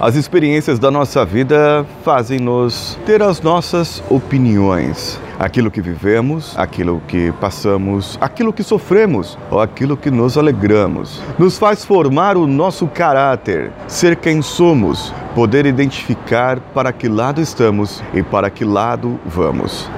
As experiências da nossa vida fazem-nos ter as nossas opiniões. Aquilo que vivemos, aquilo que passamos, aquilo que sofremos ou aquilo que nos alegramos. Nos faz formar o nosso caráter, ser quem somos, poder identificar para que lado estamos e para que lado vamos.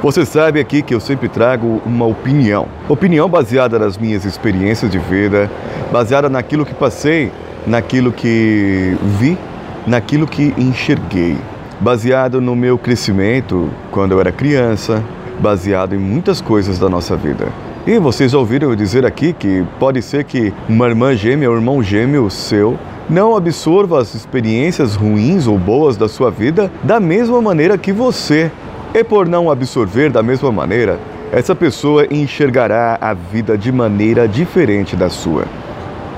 Você sabe aqui que eu sempre trago uma opinião. Opinião baseada nas minhas experiências de vida, baseada naquilo que passei naquilo que vi, naquilo que enxerguei. Baseado no meu crescimento quando eu era criança, baseado em muitas coisas da nossa vida. E vocês ouviram eu dizer aqui que pode ser que uma irmã gêmea ou irmão gêmeo seu não absorva as experiências ruins ou boas da sua vida da mesma maneira que você. E por não absorver da mesma maneira, essa pessoa enxergará a vida de maneira diferente da sua.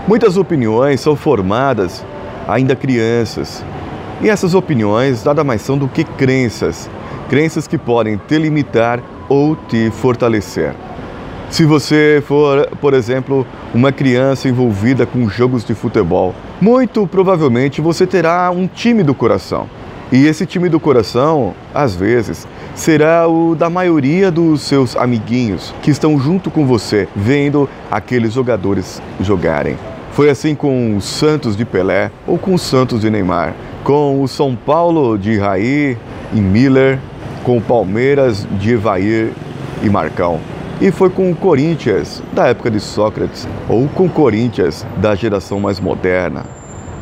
Muitas opiniões são formadas ainda crianças. E essas opiniões nada mais são do que crenças, crenças que podem te limitar ou te fortalecer. Se você for, por exemplo, uma criança envolvida com jogos de futebol, muito provavelmente você terá um time do coração. E esse time do coração, às vezes, será o da maioria dos seus amiguinhos que estão junto com você, vendo aqueles jogadores jogarem. Foi assim com o Santos de Pelé ou com o Santos de Neymar, com o São Paulo de Raí e Miller, com o Palmeiras de Evair e Marcão. E foi com o Corinthians da época de Sócrates, ou com o Corinthians da geração mais moderna,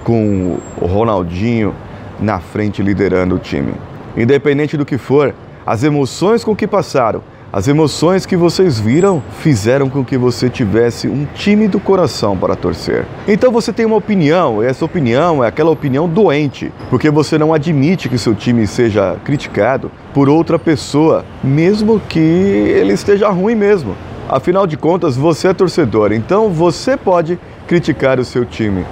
com o Ronaldinho na frente liderando o time. Independente do que for, as emoções com que passaram as emoções que vocês viram fizeram com que você tivesse um time do coração para torcer. Então você tem uma opinião, e essa opinião é aquela opinião doente, porque você não admite que seu time seja criticado por outra pessoa, mesmo que ele esteja ruim mesmo. Afinal de contas, você é torcedor, então você pode criticar o seu time.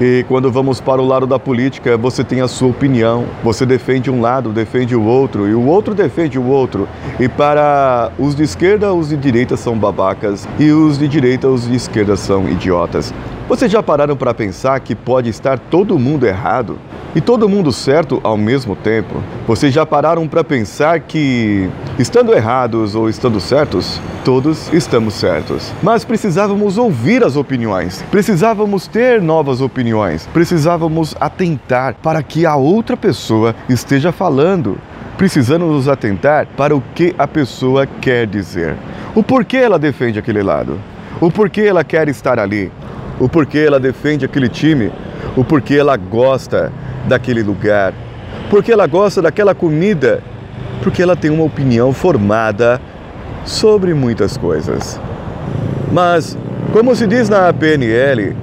E quando vamos para o lado da política, você tem a sua opinião, você defende um lado, defende o outro, e o outro defende o outro. E para os de esquerda, os de direita são babacas, e os de direita, os de esquerda são idiotas. Vocês já pararam para pensar que pode estar todo mundo errado e todo mundo certo ao mesmo tempo? Vocês já pararam para pensar que, estando errados ou estando certos, todos estamos certos. Mas precisávamos ouvir as opiniões, precisávamos ter novas opiniões, precisávamos atentar para que a outra pessoa esteja falando. Precisamos nos atentar para o que a pessoa quer dizer. O porquê ela defende aquele lado. O porquê ela quer estar ali o porquê ela defende aquele time, o porquê ela gosta daquele lugar, porque ela gosta daquela comida, porque ela tem uma opinião formada sobre muitas coisas. Mas, como se diz na PNL,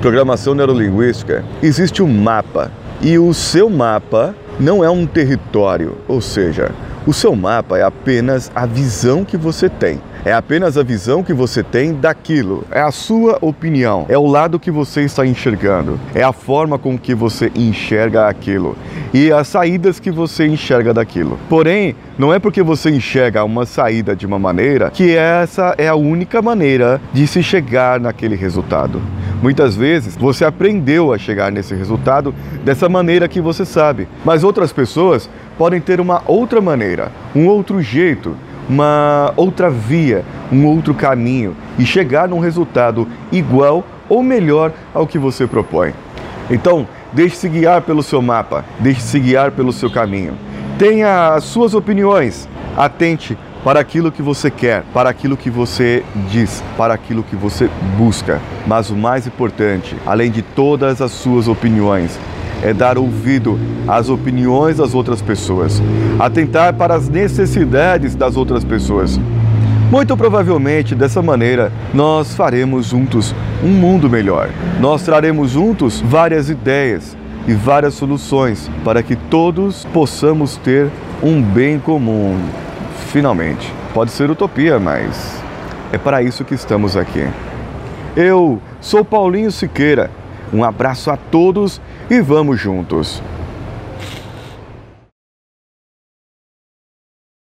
Programação Neurolinguística, existe um mapa e o seu mapa não é um território, ou seja, o seu mapa é apenas a visão que você tem. É apenas a visão que você tem daquilo. É a sua opinião. É o lado que você está enxergando. É a forma com que você enxerga aquilo. E as saídas que você enxerga daquilo. Porém, não é porque você enxerga uma saída de uma maneira que essa é a única maneira de se chegar naquele resultado. Muitas vezes você aprendeu a chegar nesse resultado dessa maneira que você sabe, mas outras pessoas podem ter uma outra maneira, um outro jeito, uma outra via, um outro caminho e chegar num resultado igual ou melhor ao que você propõe. Então, deixe-se guiar pelo seu mapa, deixe-se guiar pelo seu caminho. Tenha as suas opiniões, atente para aquilo que você quer, para aquilo que você diz, para aquilo que você busca. Mas o mais importante, além de todas as suas opiniões, é dar ouvido às opiniões das outras pessoas, atentar para as necessidades das outras pessoas. Muito provavelmente dessa maneira nós faremos juntos um mundo melhor. Nós traremos juntos várias ideias e várias soluções para que todos possamos ter um bem comum. Finalmente. Pode ser utopia, mas é para isso que estamos aqui. Eu sou Paulinho Siqueira. Um abraço a todos e vamos juntos.